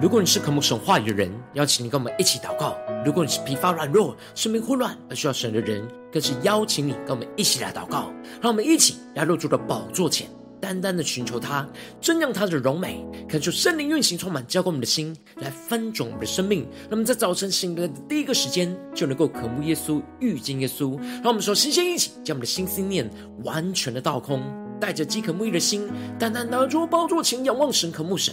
如果你是渴慕神话语的人，邀请你跟我们一起祷告；如果你是疲乏软弱、生命混乱而需要神的人，更是邀请你跟我们一起来祷告。让我们一起来入住的宝座前，单单的寻求他，瞻仰他的荣美，恳求圣灵运行充满，浇灌我们的心，来翻转我们的生命。那么在早晨醒来的第一个时间，就能够渴慕耶稣、遇见耶稣。让我们说，新鲜一起将我们的心思念完全的倒空，带着饥渴沐浴的心，单单拿出宝座前仰望神、渴慕神。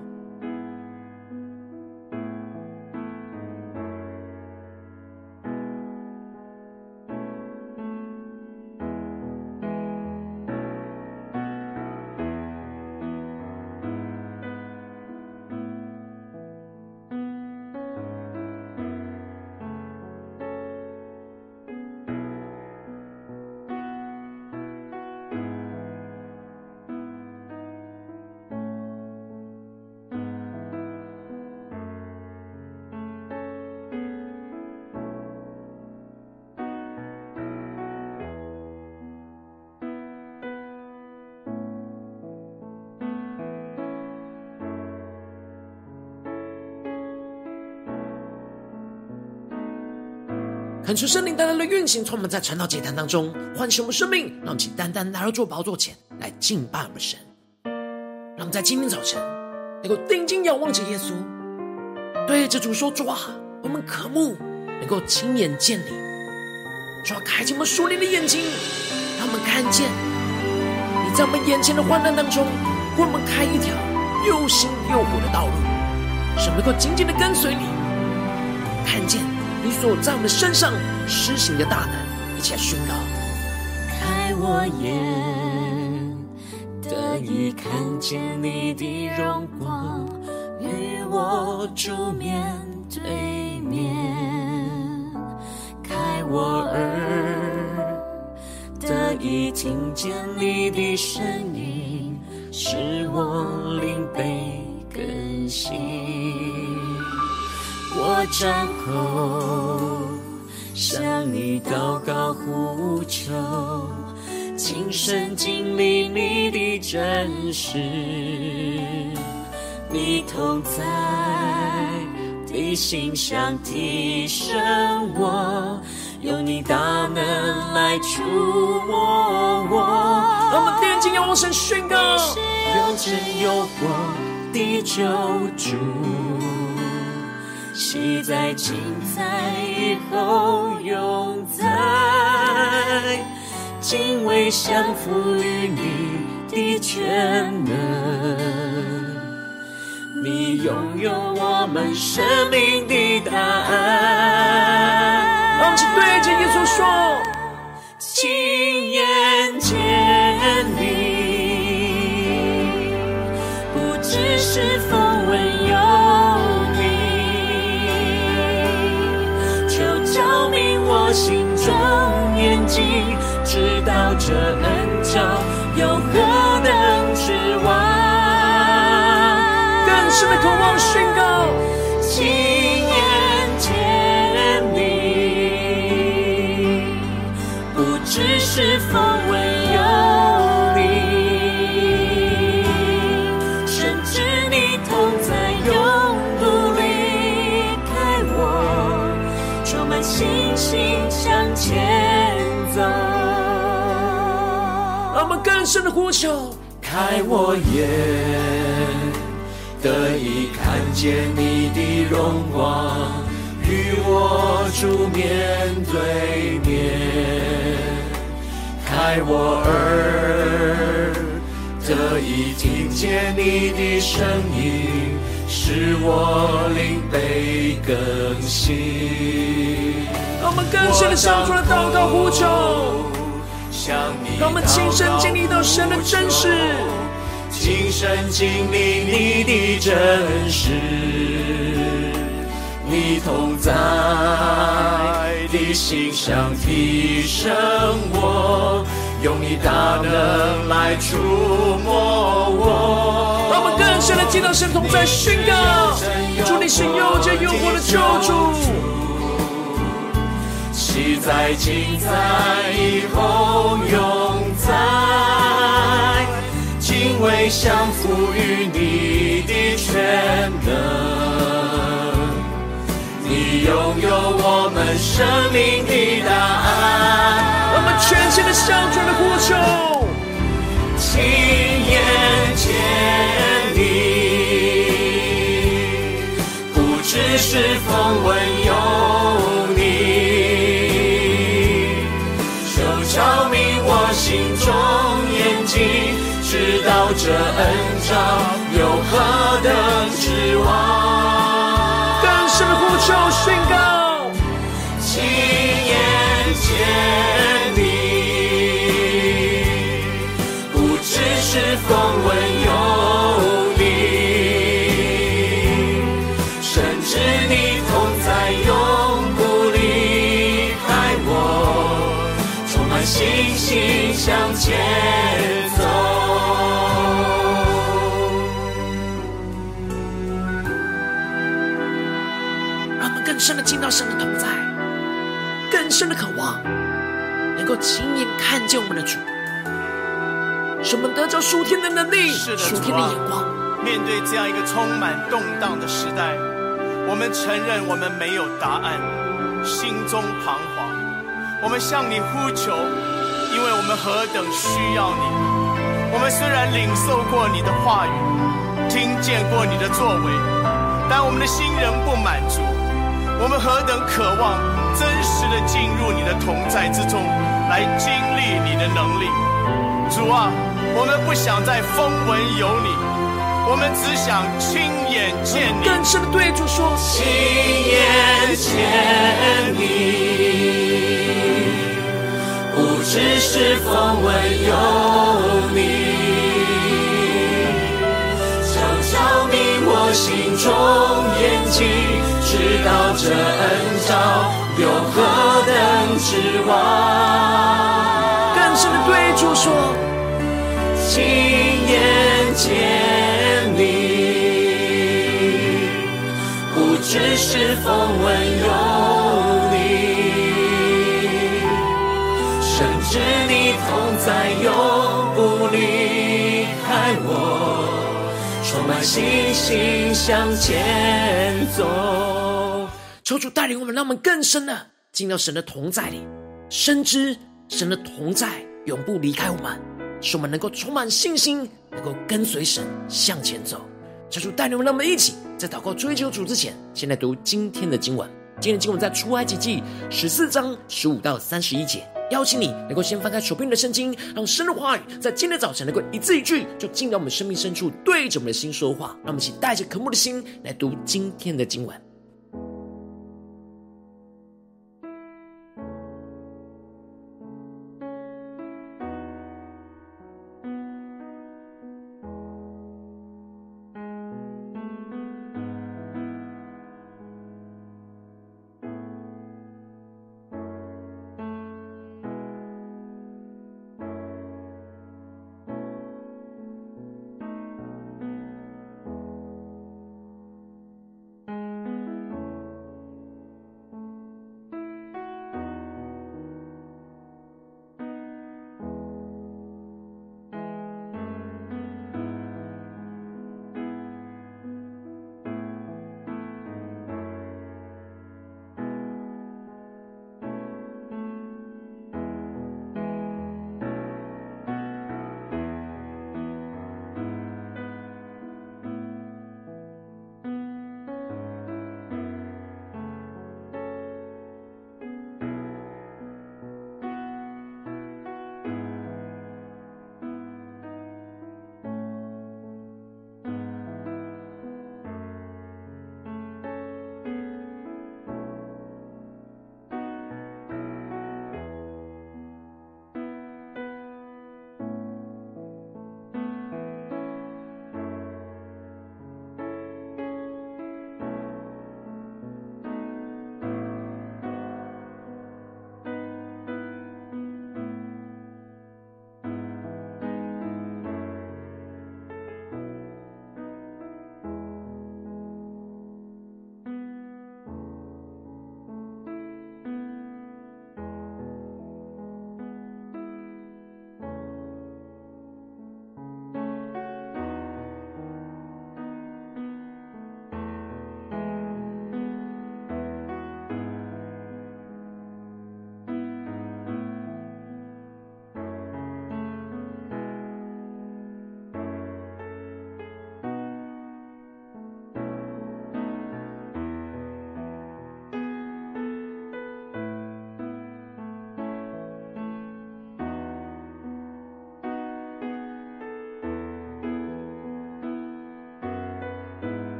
恳求圣灵单单的运行，从我们在晨祷祭坛当中唤醒我们生命，让我们请单单来到主宝座前来敬拜我们神。让我们在今天早晨能够定睛仰望着耶稣，对着主说：“主啊，我们渴慕能够亲眼见你。主啊，开启我们属灵的眼睛，让我们看见你在我们眼前的患难当中，为我们开一条又新又活的道路，使我们能够紧紧的跟随你，看见。”你所在我们身上施行的大能，一起来宣告。开我眼，得以看见你的荣光，与我主面对面。开我耳，得以听见你的声音，使我灵被更新。我站后，向你祷告呼求，亲身经历你的真实，你同在的馨香提升我，用你大能来触摸我。让我们定睛仰望神宣告，有真有活的救主。昔在今在以后永在，敬畏降服于你的全能，你拥有我们生命的答案。让我们对着耶稣说：亲眼见你，不知是否心中眼睛，知道这恩召有何等指望，更深的渴望宣告，亲眼见你，不知是否为心向前走那么更深的呼求，开我眼，得以看见你的荣光，与我主面对面。开我耳，得以听见你的声音，使我灵被更新。让我们更深的向主来祷告呼求。让我们亲身经历到神的真实，亲身经历你的真实，你同在的的心上提升我，用你大能来触摸我。让我们更深的听到神同在宣告，主你是又真又活的救主，昔在今在以后永在，敬畏降服于你的全能。你拥有我们生命的答案，我们全心的向主的呼求，亲眼见你，不只是风闻这恩召有何等指望。呼求宣告，深的渴望，能够亲眼看见我们的主，使我们得着属天的能力，属天的眼光。面对这样一个充满动荡的时代，我们承认我们没有答案，心中彷徨。我们向你呼求，因为我们何等需要你。我们虽然领受过你的话语，听见过你的作为，但我们的心仍不满足。我们何等渴望真实的进入你的同在之中，来经历你的能力，主啊，我们不想再风闻有你，我们只想亲眼见你。更深的对主说，亲眼见你，不只是风闻有你。心中眼睛，知道这恩召有何等指望。更深的对主说，亲眼见你，不只是风闻有你，深知你同在永不离开我。充满信心向前走，求主带领我们，让我们更深的进到神的同在里，深知神的同在永不离开我们，使我们能够充满信心，能够跟随神向前走。求主带领我们，让我们一起在祷告追求主之前，先来读今天的经文。今天的经文在出埃及记十四章十五到三十一节。邀请你能够先翻开手边的圣经，让神的话语在今天早晨能够一字一句，就进到我们生命深处，对着我们的心说话。让我们一起带着渴慕的心来读今天的经文。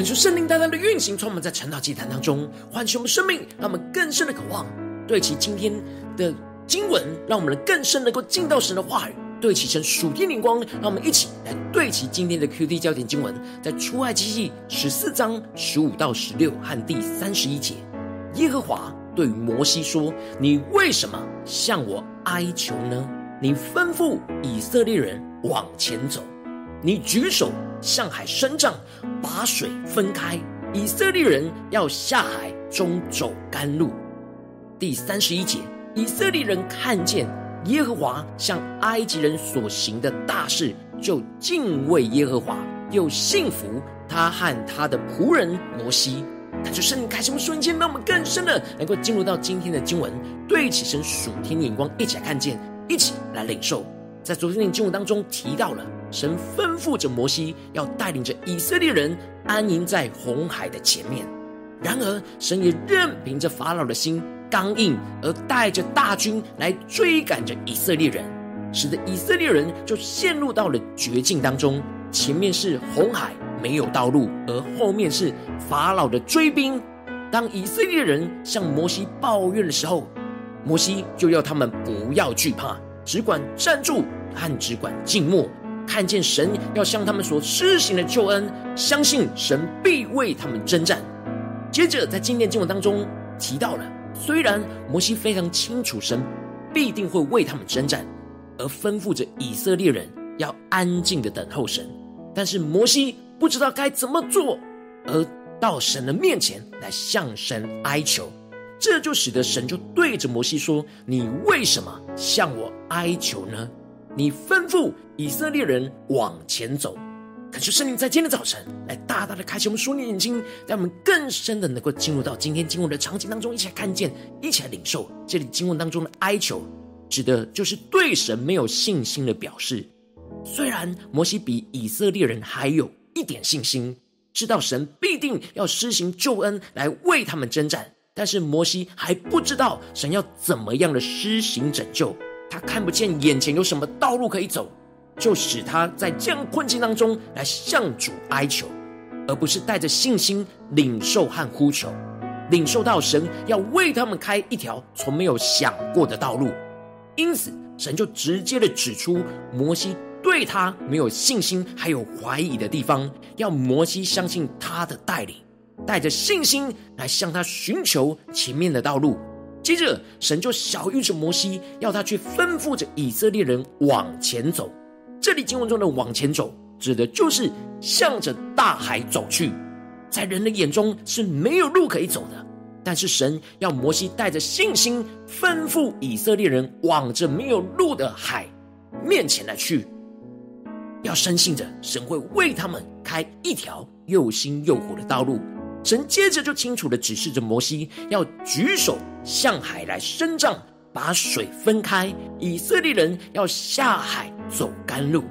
恳求圣灵大胆的运行，充满在晨祷祭坛当中，唤醒我们生命，让我们更深的渴望对齐今天的经文，让我们能更深能够进到神的话语，对齐神属天灵光，让我们一起来对齐今天的 QD 焦点经文，在出埃及记十四章十五到十六和第三十一节，耶和华对摩西说：“你为什么向我哀求呢？你吩咐以色列人往前走，你举手向海伸杖，把水分开，以色列人要下海中走干路。”第三十一节。以色列人看见耶和华向埃及人所行的大事，就敬畏耶和华，又信服他和他的仆人摩西。感就圣灵开什么瞬间，让我们更深的能够进入到今天的经文，对起神属天的眼光，一起来看见，一起来领受。在昨天的经文当中提到了，神吩咐着摩西要带领着以色列人安营在红海的前面。然而，神也任凭着法老的心。刚硬，而带着大军来追赶着以色列人，使得以色列人就陷入到了绝境当中。前面是红海，没有道路；而后面是法老的追兵。当以色列人向摩西抱怨的时候，摩西就要他们不要惧怕，只管站住和只管静默，看见神要向他们所施行的救恩，相信神必为他们征战。接着在今天经文当中提到了。虽然摩西非常清楚神必定会为他们征战，而吩咐着以色列人要安静的等候神，但是摩西不知道该怎么做，而到神的面前来向神哀求，这就使得神就对着摩西说：“你为什么向我哀求呢？你吩咐以色列人往前走。”恳求圣灵在今天早晨来大大的开启我们属灵眼睛，让我们更深的能够进入到今天经文的场景当中，一起来看见，一起来领受。这里经文当中的哀求，指的就是对神没有信心的表示。虽然摩西比以色列人还有一点信心，知道神必定要施行救恩来为他们征战，但是摩西还不知道神要怎么样的施行拯救，他看不见眼前有什么道路可以走。就使他在这样困境当中来向主哀求，而不是带着信心领受和呼求，领受到神要为他们开一条从没有想过的道路。因此，神就直接的指出摩西对他没有信心还有怀疑的地方，要摩西相信他的带领，带着信心来向他寻求前面的道路。接着，神就晓諭着摩西，要他去吩咐着以色列人往前走。这里经文中的往前走，指的就是向着大海走去。在人的眼中是没有路可以走的，但是神要摩西带着信心，吩咐以色列人往着没有路的海面前来去，要深信着神会为他们开一条又新又活的道路。神接着就清楚地指示着摩西，要举手向海来伸杖。把水分开，以色列人要下海走干路。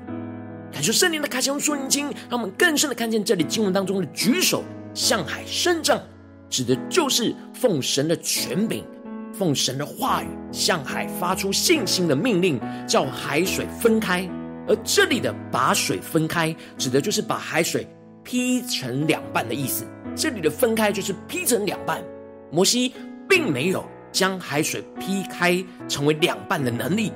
感受圣灵的开启，用属灵经，让我们更深的看见这里经文当中的举手向海伸杖，指的就是奉神的权柄，奉神的话语向海发出信心的命令，叫海水分开。而这里的把水分开，指的就是把海水劈成两半的意思。这里的分开就是劈成两半。摩西并没有。将海水劈开成为两半的能力，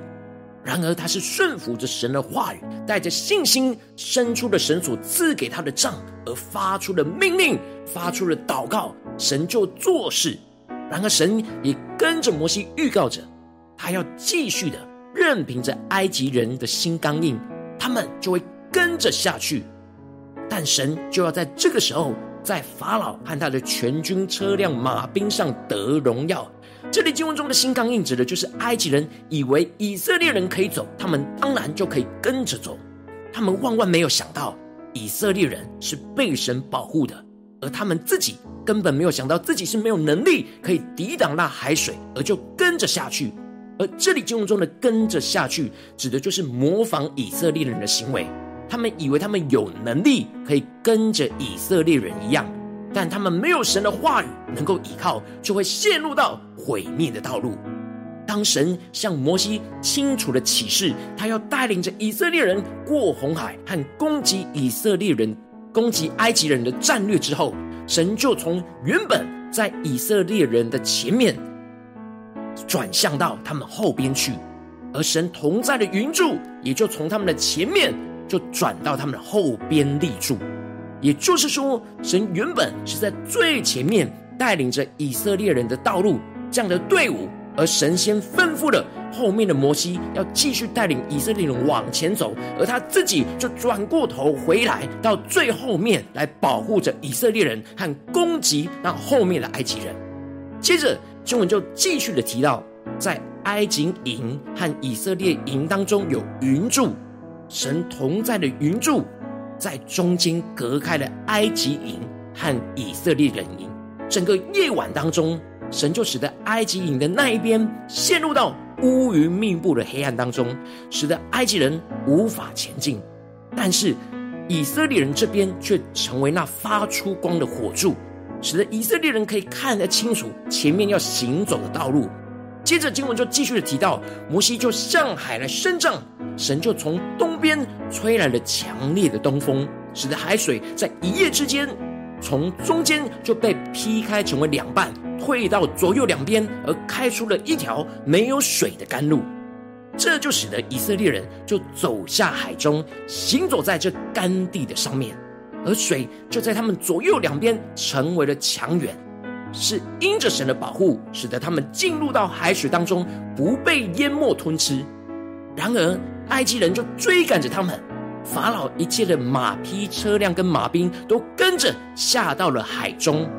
然而他是顺服着神的话语，带着信心伸出了神所赐给他的杖，而发出了命令，发出了祷告，神就做事。然而神也跟着摩西预告着，他要继续的任凭着埃及人的心刚硬，他们就会跟着下去，但神就要在这个时候，在法老和他的全军车辆马兵上得荣耀。这里经文中的心刚硬，指的就是埃及人以为以色列人可以走，他们当然就可以跟着走。他们万万没有想到，以色列人是被神保护的，而他们自己根本没有想到自己是没有能力可以抵挡那海水，而就跟着下去。而这里经文中的跟着下去，指的就是模仿以色列人的行为。他们以为他们有能力可以跟着以色列人一样。但他们没有神的话语能够依靠，就会陷入到毁灭的道路。当神向摩西清楚的启示，他要带领着以色列人过红海和攻击以色列人攻击埃及人的战略之后，神就从原本在以色列人的前面转向到他们后边去，而神同在的云柱也就从他们的前面就转到他们的后边立住。也就是说，神原本是在最前面带领着以色列人的道路这样的队伍，而神先吩咐了后面的摩西要继续带领以色列人往前走，而他自己就转过头回来到最后面来保护着以色列人和攻击那后面的埃及人。接着经文就继续的提到，在埃及营和以色列营当中有云柱，神同在的云柱。在中间隔开了埃及营和以色列人营，整个夜晚当中，神就使得埃及营的那一边陷入到乌云密布的黑暗当中，使得埃及人无法前进。但是以色列人这边却成为那发出光的火柱，使得以色列人可以看得清楚前面要行走的道路。接着经文就继续的提到，摩西就向海来伸杖，神就从东边吹来了强烈的东风，使得海水在一夜之间从中间就被劈开成为两半，退到左右两边，而开出了一条没有水的干路。这就使得以色列人就走下海中，行走在这干地的上面，而水就在他们左右两边成为了墙垣。是因着神的保护，使得他们进入到海水当中，不被淹没吞吃。然而，埃及人就追赶着他们，法老一切的马匹、车辆跟马兵都跟着下到了海中。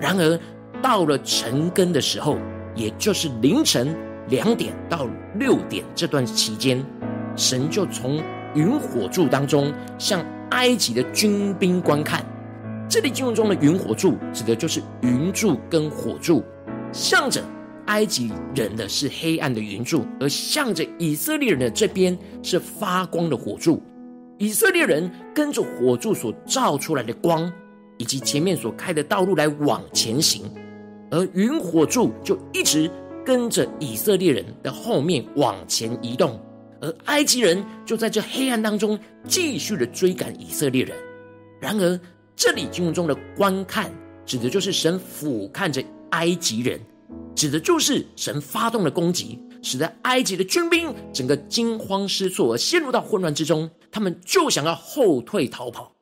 然而，到了晨更的时候，也就是凌晨两点到六点这段期间，神就从云火柱当中向埃及的军兵观看。这里经文中的云火柱，指的就是云柱跟火柱，向着埃及人的是黑暗的云柱，而向着以色列人的这边是发光的火柱。以色列人跟着火柱所照出来的光，以及前面所开的道路来往前行，而云火柱就一直跟着以色列人的后面往前移动，而埃及人就在这黑暗当中继续的追赶以色列人。然而，这里经文中的观看，指的就是神俯瞰着埃及人，指的就是神发动了攻击，使得埃及的军兵整个惊慌失措而陷入到混乱之中，他们就想要后退逃跑。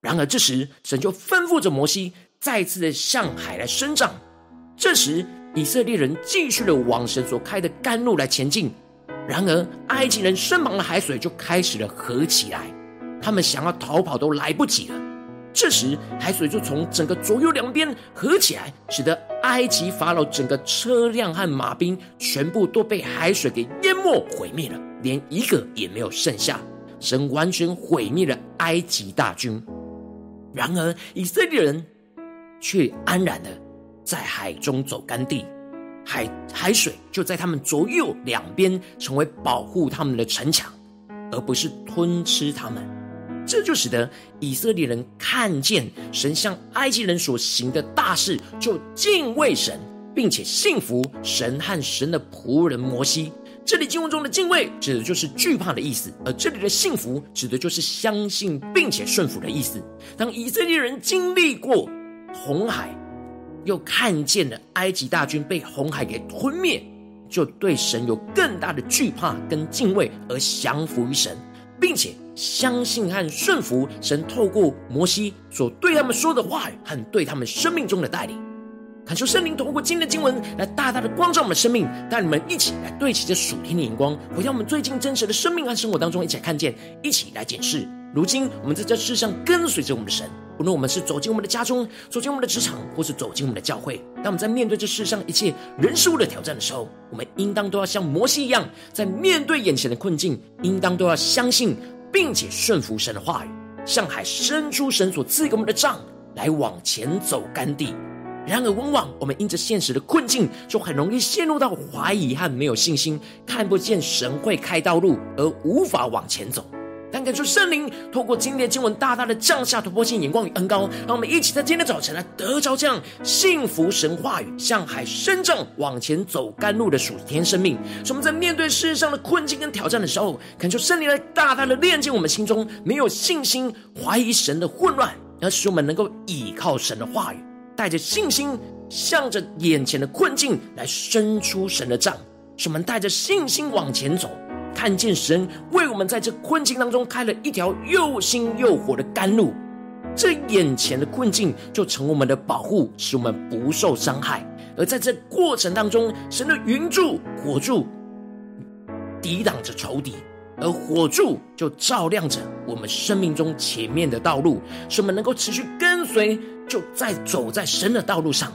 然而这时，神就吩咐着摩西再次的向海来伸张。这时，以色列人继续的往神所开的干路来前进。然而，埃及人身旁的海水就开始了合起来，他们想要逃跑都来不及了。这时，海水就从整个左右两边合起来，使得埃及法老整个车辆和马兵全部都被海水给淹没毁灭了，连一个也没有剩下。神完全毁灭了埃及大军。然而，以色列人却安然的在海中走干地，海海水就在他们左右两边成为保护他们的城墙，而不是吞吃他们。这就使得以色列人看见神向埃及人所行的大事，就敬畏神，并且信服神和神的仆人摩西。这里经文中的敬畏，指的就是惧怕的意思；而这里的信服，指的就是相信并且顺服的意思。当以色列人经历过红海，又看见了埃及大军被红海给吞灭，就对神有更大的惧怕跟敬畏，而降服于神。并且相信和顺服神透过摩西所对他们说的话语和对他们生命中的带领，恳求圣灵透过今天的经文来大大的光照我们的生命，带你们一起来对齐这属天的眼光，回到我们最近真实的生命和生活当中，一起来看见，一起来检视。如今我们在这世上跟随着我们的神，无论我们是走进我们的家中，走进我们的职场，或是走进我们的教会，当我们在面对这世上一切人事物的挑战的时候，我们应当都要像摩西一样，在面对眼前的困境，应当都要相信并且顺服神的话语，向海伸出神所赐给我们的杖，来往前走干地。然而，往往我们因着现实的困境，就很容易陷入到怀疑和没有信心，看不见神会开道路，而无法往前走。但感受圣灵透过今天的经文，大大的降下突破性眼光与恩膏，让我们一起在今天早晨来得着这样幸福神话语，向海伸张往前走甘露的属天生命。使我们在面对世上的困境跟挑战的时候，感受圣灵来大大的炼净我们心中没有信心、怀疑神的混乱，而使我们能够倚靠神的话语，带着信心，向着眼前的困境来伸出神的杖。使我们带着信心往前走，看见神为我们在这困境当中开了一条又新又火的甘露，这眼前的困境就成我们的保护，使我们不受伤害。而在这过程当中，神的云柱、火柱抵挡着仇敌，而火柱就照亮着我们生命中前面的道路，使我们能够持续跟随，就在走在神的道路上。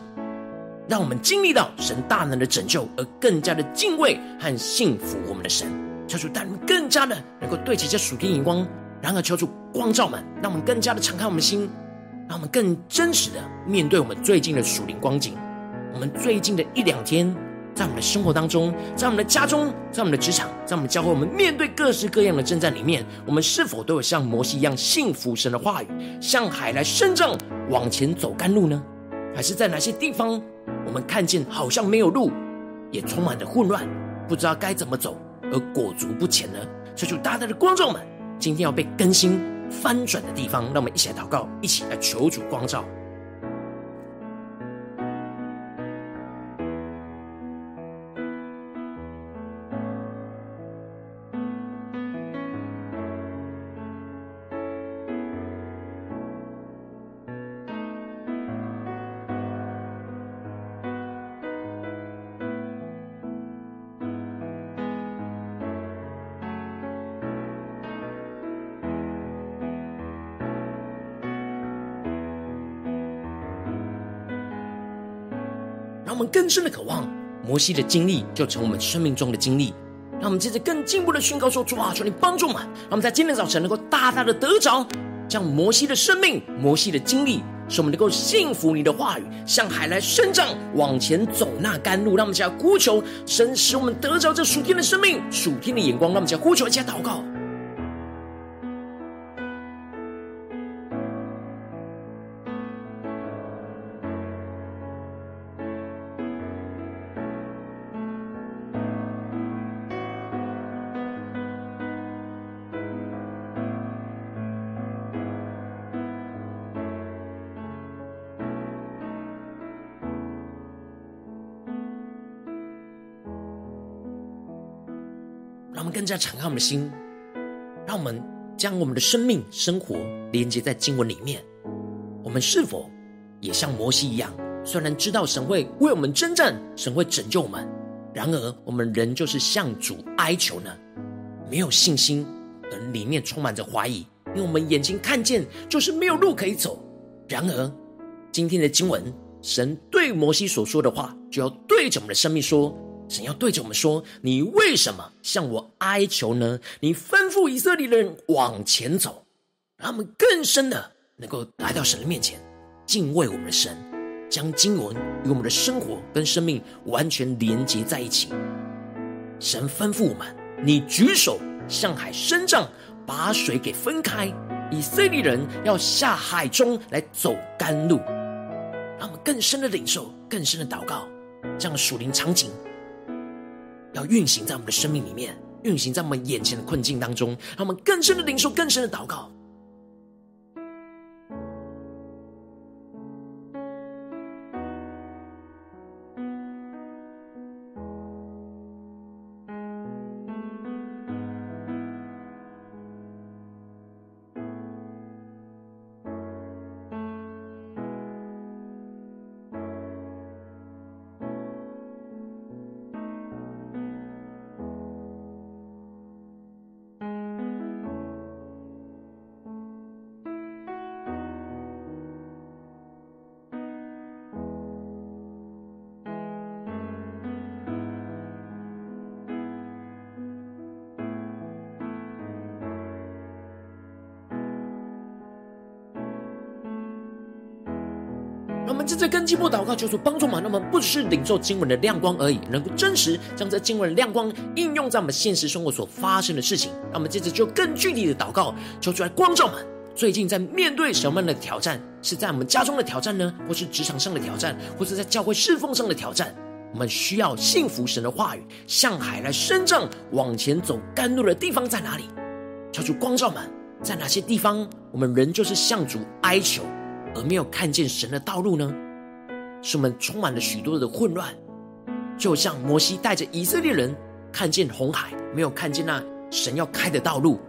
让我们经历到神大能的拯救，而更加的敬畏和信服我们的神。求主带我们更加的能够对齐这属天眼光，然而求主光照们，让我们更加的敞开我们的心，让我们更真实的面对我们最近的属灵光景。我们最近的一两天，在我们的生活当中，在我们的家中，在我们的职场，在我们教会，我们面对各式各样的征战里面，我们是否都有像摩西一样信服神的话语，向海来伸张往前走甘露呢？还是在哪些地方？我们看见好像没有路，也充满着混乱，不知道该怎么走，而裹足不前呢？所以，就大大的光照们，今天要被更新翻转的地方，让我们一起来祷告，一起来求主光照。更深的渴望摩西的经历，就成我们生命中的经历。让我们接着更进一步的宣告说：主啊，求你帮助我们，让我们在今天早晨能够大大的得着，将摩西的生命、摩西的经历，使我们能够信服你的话语，向海来伸张，往前走那甘露。让我们加呼求神，使我们得着这属天的生命、属天的眼光。让我们加呼求，加祷告。让我们更加敞开我们的心，让我们将我们的生命、生活连接在经文里面。我们是否也像摩西一样？虽然知道神会为我们征战，神会拯救我们，然而我们仍旧是向主哀求呢？没有信心，而里面充满着怀疑，因为我们眼睛看见就是没有路可以走。然而，今天的经文，神对摩西所说的话，就要对着我们的生命说。神要对着我们说：“你为什么向我哀求呢？你吩咐以色列人往前走，让他们更深的能够来到神的面前，敬畏我们的神，将经文与我们的生活跟生命完全连接在一起。神吩咐我们：你举手向海伸张，把水给分开。以色列人要下海中来走甘露，让我们更深的领受，更深的祷告，这样的属灵场景。”要运行在我们的生命里面，运行在我们眼前的困境当中，让我们更深的领受，更深的祷告。这次跟进步祷告，求主帮助嘛，那么不只是领受经文的亮光而已，能够真实将这经文的亮光应用在我们现实生活所发生的事情。那么接着就更具体的祷告，求主来光照们。最近在面对什么样的挑战？是在我们家中的挑战呢？或是职场上的挑战？或是在教会侍奉上的挑战？我们需要信服神的话语，向海来伸张，往前走甘露的地方在哪里？求主光照们，在哪些地方我们仍旧是向主哀求，而没有看见神的道路呢？是我们充满了许多的混乱，就像摩西带着以色列人看见红海，没有看见那神要开的道路，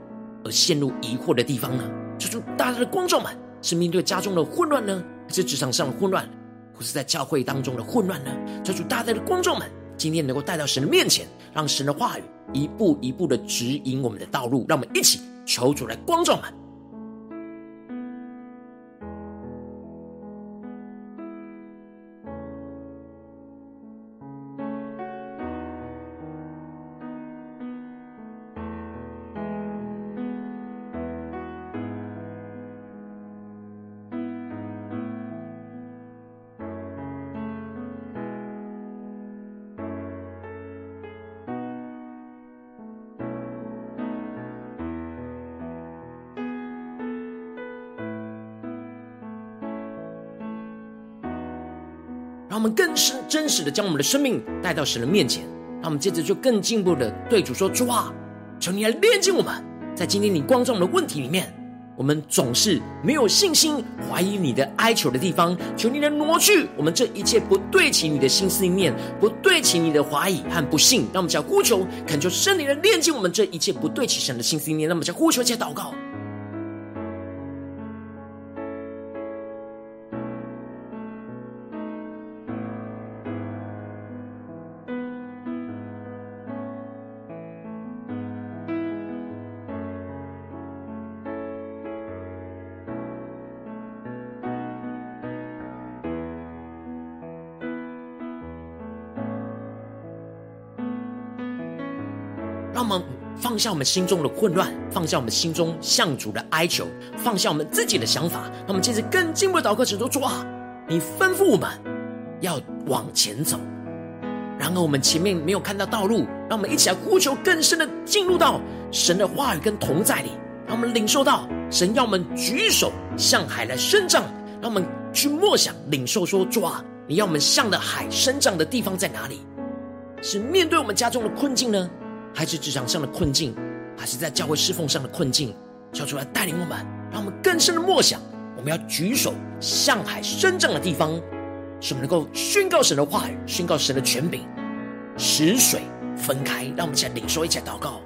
而陷入疑惑的地方呢？求主大大的光照们，是面对家中的混乱呢，还是职场上的混乱，或是在教会当中的混乱呢？求主大大的光照们，今天能够带到神的面前，让神的话语一步一步的指引我们的道路，让我们一起求主来光照们。我们更深真实的将我们的生命带到神的面前。让我们接着就更进一步的对主说：主啊，求你来炼净我们。在今天你光照我们的问题里面，我们总是没有信心、怀疑你的哀求的地方，求你来挪去我们这一切不对齐你的心思意念、不对齐你的怀疑和不信。让我们将呼求，恳求圣灵来炼净我们这一切不对齐神的心思意念。让我们将呼求且祷告。放下我们心中的混乱，放下我们心中向主的哀求，放下我们自己的想法。那么，接着更进一步的祷告，神说：主啊，你吩咐我们要往前走。然而，我们前面没有看到道路，让我们一起来呼求，更深的进入到神的话语跟同在里，让我们领受到神要我们举手向海来伸张，让我们去默想领受说：主啊，你要我们向的海伸张的地方在哪里？是面对我们家中的困境呢？还是职场上的困境，还是在教会侍奉上的困境，求主来带领我们，让我们更深的默想。我们要举手向海伸张的地方，使我们能够宣告神的话语，宣告神的权柄，使水分开。让我们一起来领受，一起来祷告。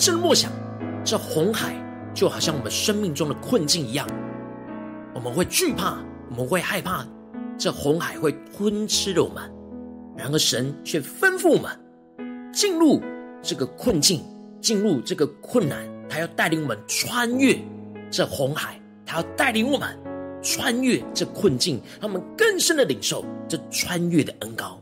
深默想，这红海就好像我们生命中的困境一样，我们会惧怕，我们会害怕，这红海会吞吃了我们。然而神却吩咐我们进入这个困境，进入这个困难，他要带领我们穿越这红海，他要带领我们穿越这困境，让我们更深的领受这穿越的恩膏。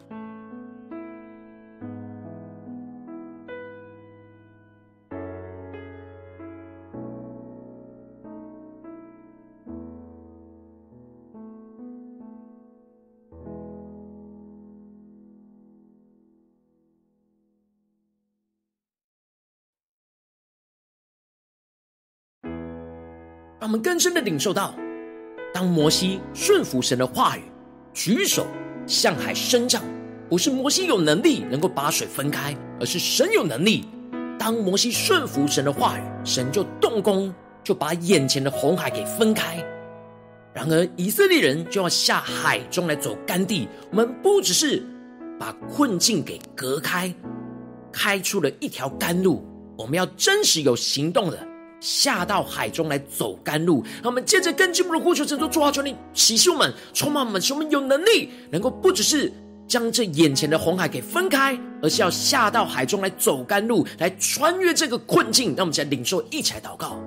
我们更深的领受到，当摩西顺服神的话语，举手向海伸张，不是摩西有能力能够把水分开，而是神有能力。当摩西顺服神的话语，神就动工，就把眼前的红海给分开。然而以色列人就要下海中来走干地。我们不只是把困境给隔开，开出了一条干路，我们要真实有行动的。下到海中来走甘露，让我们接着更进一步的呼求，神说：主啊，求你启示我们，充满我们，使我们有能力，能够不只是将这眼前的红海给分开，而是要下到海中来走甘露，来穿越这个困境。让我们在领受，一起来祷告。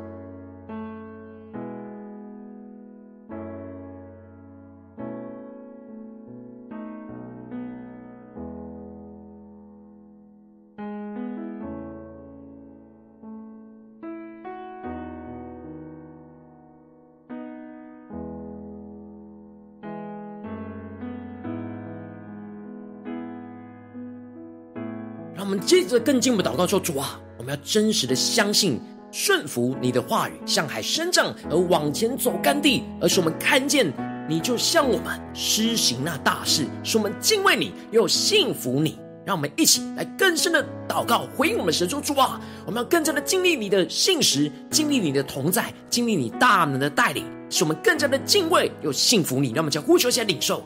我们接着更进一步祷告说：主啊，我们要真实的相信、顺服你的话语，向海伸张而往前走干地，而是我们看见你就向我们施行那大事，使我们敬畏你又信服你。让我们一起来更深的祷告，回应我们神说：主啊，我们要更加的经历你的信实，经历你的同在，经历你大能的带领，使我们更加的敬畏又信服你。让我们将呼求起来领受。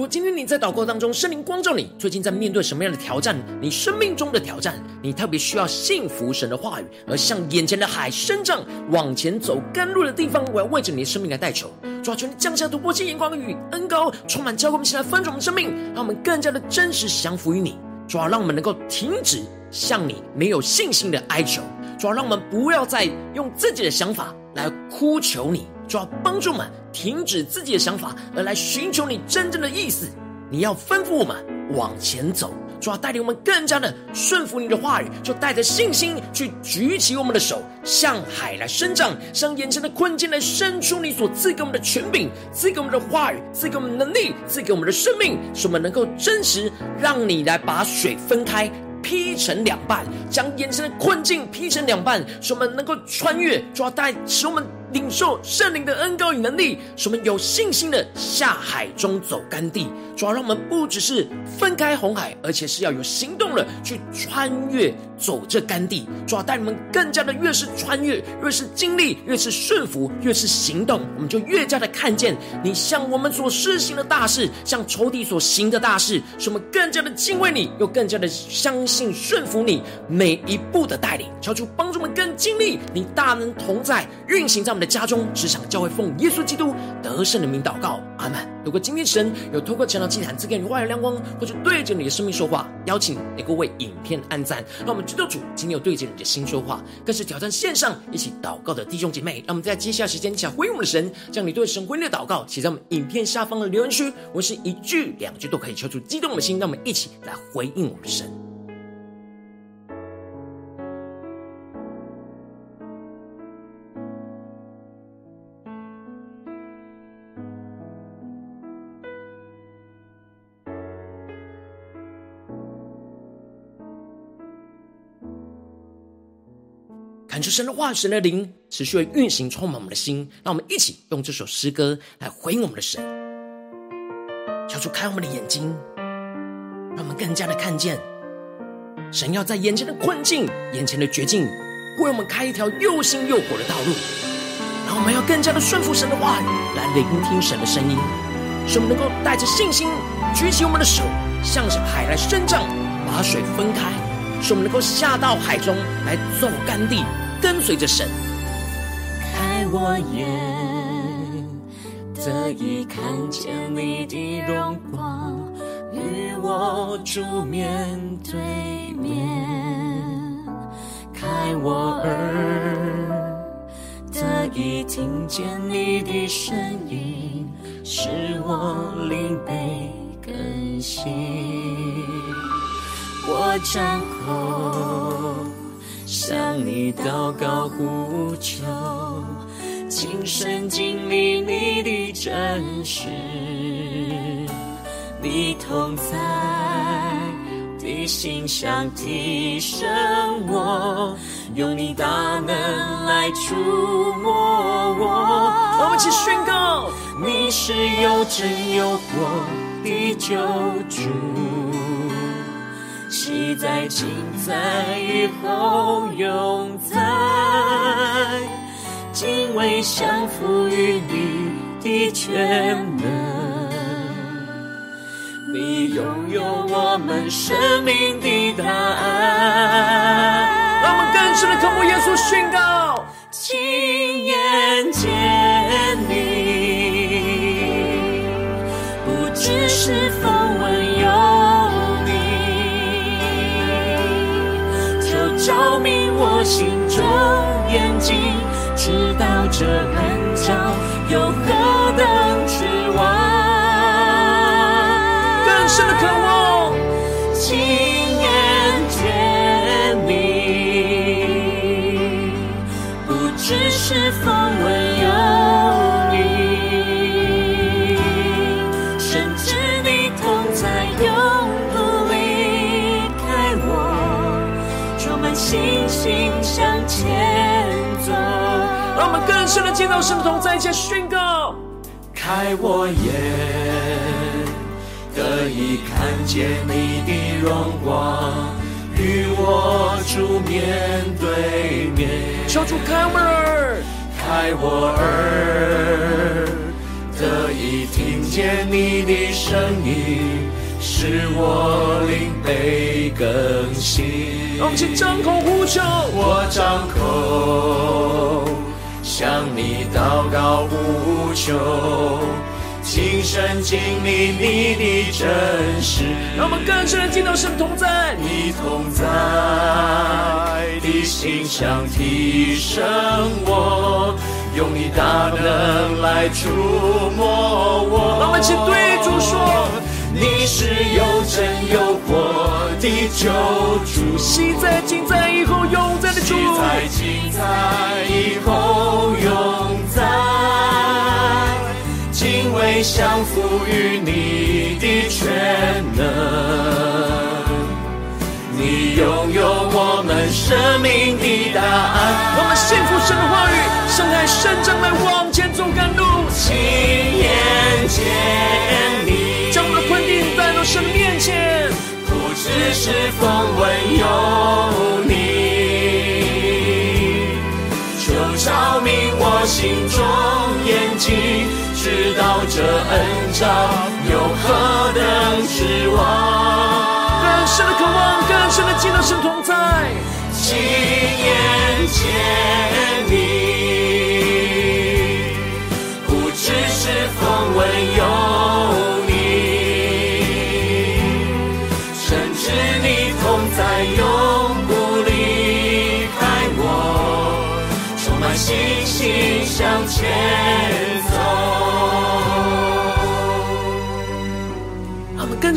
果今天你在祷告当中，圣灵光照你，最近在面对什么样的挑战？你生命中的挑战，你特别需要信服神的话语，而向眼前的海伸张，往前走甘露的地方。我要为着你的生命来代求，主啊，求你降下突破性眼光与恩膏，充满教会，我们起来翻转我们生命，让我们更加的真实降服于你。主啊，让我们能够停止向你没有信心的哀求。主啊，让我们不要再用自己的想法来哭求你。主要帮助我们停止自己的想法，而来寻求你真正的意思。你要吩咐我们往前走，主要带领我们更加的顺服你的话语，就带着信心去举起我们的手，向海来伸张，向眼前的困境来伸出你所赐给我们的权柄，赐给我们的话语，赐给我们能力，赐给我们的生命，使我们能够真实让你来把水分开，劈成两半，将眼前的困境劈成两半，使我们能够穿越，主要带使我们。领受圣灵的恩膏与能力，使我们有信心的下海中走干地。主要让我们不只是分开红海，而且是要有行动了去穿越走这干地。主要带你们更加的越是穿越，越是经历，越是顺服，越是行动，我们就越加的看见你向我们所施行的大事，向仇敌所行的大事，使我们更加的敬畏你，又更加的相信顺服你每一步的带领。求主帮助我们更经历你大能同在，运行在我们的家中、职场、教会，奉耶稣基督得胜的名祷告，阿门。如果今天神有透过晨祷祭坛赐给你话语亮光，或者对着你的生命说话，邀请你能够为影片按赞。让我们知道主今天有对着你的心说话，更是挑战线上一起祷告的弟兄姐妹。让我们在接下来时间，想回应我们的神，将你对神回应的祷告写在我们影片下方的留言区。我是一句两句都可以敲出激动的心，让我们一起来回应我们的神。感受神的话语，神的灵持续的运行，充满我们的心。让我们一起用这首诗歌来回应我们的神，求主开我们的眼睛，让我们更加的看见神要在眼前的困境、眼前的绝境，为我们开一条又新又活的道路。然后我们要更加的顺服神的话语，来聆听神的声音，使我们能够带着信心举起我们的手，向着海来伸张，把水分开。使我们能够下到海中来走干地，跟随着神。开我眼，得以看见你的荣光，与我主面对面。开我耳，得以听见你的声音，使我灵被。更新。我张口向你祷告呼求，亲身经历你的真实，你同在。你形象提升我，用你大能来触摸我。我们一起宣告：你是有真有活的救主，昔在、今在、以后永在，敬畏降服于你的全能。你拥有我们生命的答案，让我们更深的渴慕耶稣宣告，亲眼见你，不只是我心中眼睛，知道这恩召有深的见到神的同在，一起宣告：开我眼。得以看见你的荣光，与我主面对面。求主开我耳，开我耳，得以听见你的声音，使我灵被更新。让我们张口呼求，我张口向你祷告无求。亲身经历你的真实，让我们更深的见到神同在，你同在的形象提升我，用你大能来触摸我。让我们一起对主说，你是有真有活的救主，昔在、今在、以后永在的主，昔在、今在、以后永在。敬畏降服于你的全能，你拥有我们生命的答案。我们信服神的话语，伸开伸张来往前走赶路，亲眼见你，将我们的困境带到神的面前，不只是风闻有你。照明我心中眼睛，知道这恩召有何等指望。更深的渴望，更深的见到神同在，亲眼见你，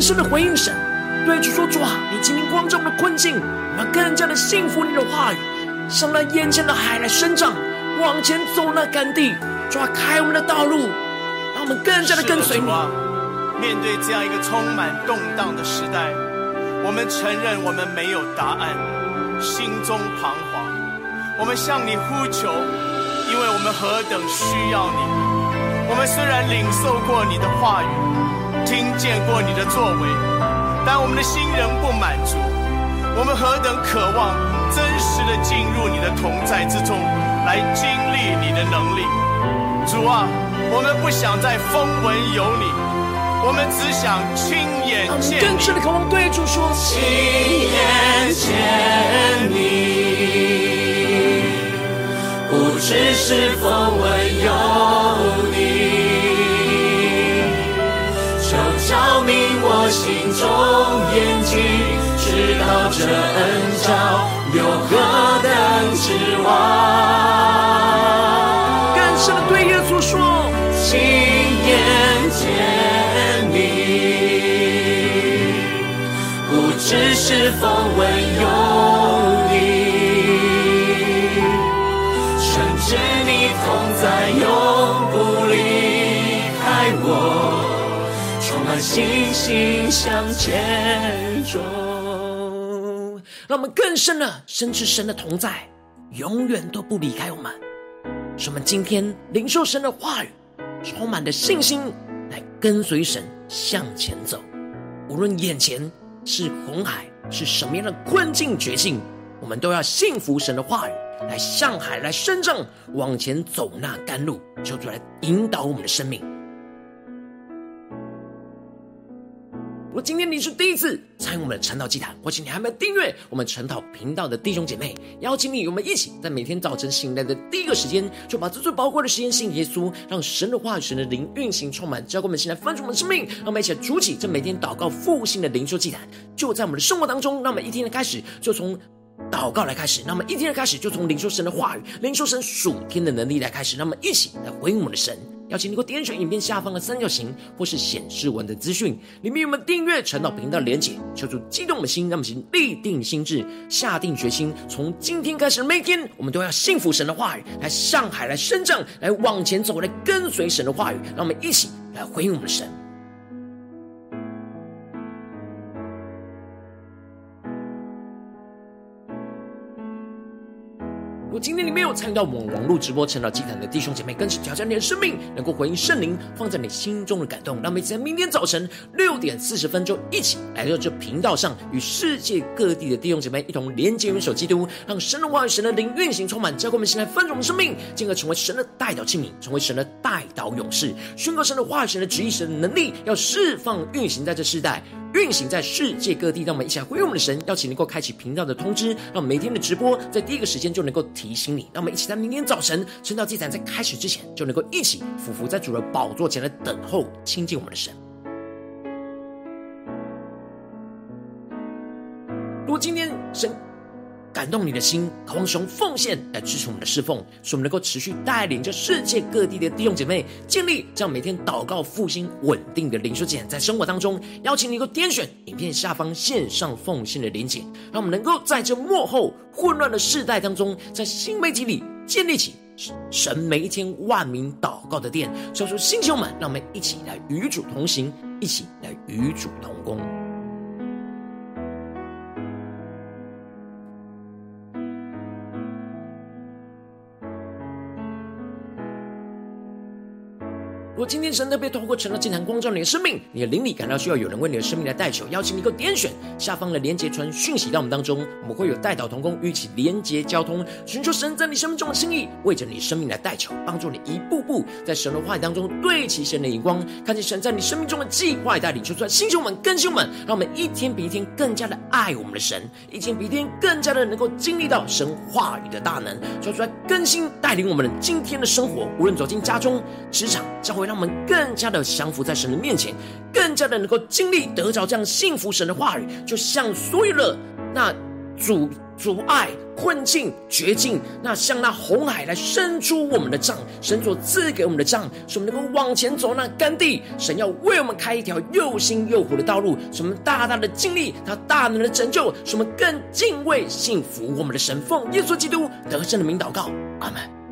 深的回应神，对主说：“主啊，你今天光照我们的困境，我们更加的信服你的话语，像那眼前的海来生长，往前走那干地，抓，开我们的道路，让我们更加的跟随你。面对这样一个充满动荡的时代，我们承认我们没有答案，心中彷徨，我们向你呼求，因为我们何等需要你。我们虽然领受过你的话语。”听见过你的作为，但我们的心仍不满足。我们何等渴望真实的进入你的同在之中，来经历你的能力。主啊，我们不想再风闻有你，我们只想亲眼见你。更深的渴望对主说：亲眼见你，不只是风闻有中眼睛知道这恩召有何等指望？对耶稣说亲眼见你不知是否温柔。向前走。让我们更深的深知神的同在，永远都不离开我们。使我们今天领受神的话语，充满的信心来跟随神向前走。无论眼前是红海，是什么样的困境绝境，我们都要信服神的话语，来向海来伸张，往前走那甘路，求主来引导我们的生命。如果今天你是第一次参与我们的晨祷祭坛，或者你还没有订阅我们晨祷频道的弟兄姐妹，邀请你与我们一起，在每天早晨醒来的第一个时间，就把这最宝贵的时间献给耶稣，让神的话语、神的灵运行充满，教灌我们现在丰盛的生命。让我们一起来筑起这每天祷告复兴的灵修祭坛，就在我们的生活当中。让我们一天的开始就从祷告来开始，那么一天的开始就从领受神的话语、领受神属天的能力来开始。那么一起来回应我们的神。邀请你给我点选影片下方的三角形，或是显示文的资讯，里面有我们订阅陈老频道的连结，求主激动的心，让我们先立定心智，下定决心，从今天开始每天，我们都要信服神的话语，来上海，来伸张，来往前走，来跟随神的话语，让我们一起来回应我们的神。如果今天你没有参与到我们网络直播晨祷祭坛的弟兄姐妹，更是挑战你的生命，能够回应圣灵放在你心中的感动。让我们在明天早晨六点四十分就一起来到这频道上，与世界各地的弟兄姐妹一同连接、元首基督，让神的话语、神的灵运行充满，教灌我们现在丰盛的生命，进而成为神的代祷器皿，成为神的代祷勇士，宣告神的话语、神的旨意、神的能力，要释放运行在这世代。运行在世界各地，让我们一起来回应我们的神。邀请能够开启频道的通知，让我们每天的直播在第一个时间就能够提醒你。让我们一起在明天早晨晨祷祭坛在开始之前，就能够一起俯伏在主的宝座前来等候亲近我们的神。如果今天神，感动你的心，渴望使用奉献来支持我们的侍奉，使我们能够持续带领着世界各地的弟兄姐妹建立这样每天祷告复兴稳定的灵修祭坛，在生活当中，邀请你能够点选影片下方线上奉献的连结，让我们能够在这幕后混乱的世代当中，在新媒体里建立起神每一天万名祷告的殿。所以说，星球们，让我们一起来与主同行，一起来与主同工。今天神特别透过晨祷祭坛光照你的生命，你的灵里感到需要有人为你的生命来代求，邀请你给我点选下方的连结传讯息到我们当中，我们会有代祷同工与其连结交通，寻求神在你生命中的心意，为着你生命来代求，帮助你一步步在神的话语当中对齐神的眼光，看见神在你生命中的计划带领，求出来弟兄们、更新们，让我们一天比一天更加的爱我们的神，一天比一天更加的能够经历到神话语的大能，求出来更新带领我们的今天的生活，无论走进家中、职场、教会让。我们更加的降服在神的面前，更加的能够经历得着这样幸福神的话语，就像所有的那阻阻碍、困境、绝境，那像那红海来伸出我们的杖，神所赐给我们的杖，使我们能够往前走那干地。神要为我们开一条又新又活的道路，使我们大大的经历他大能的拯救，使我们更敬畏、信服我们的神。奉耶稣基督得胜的名祷告，阿门。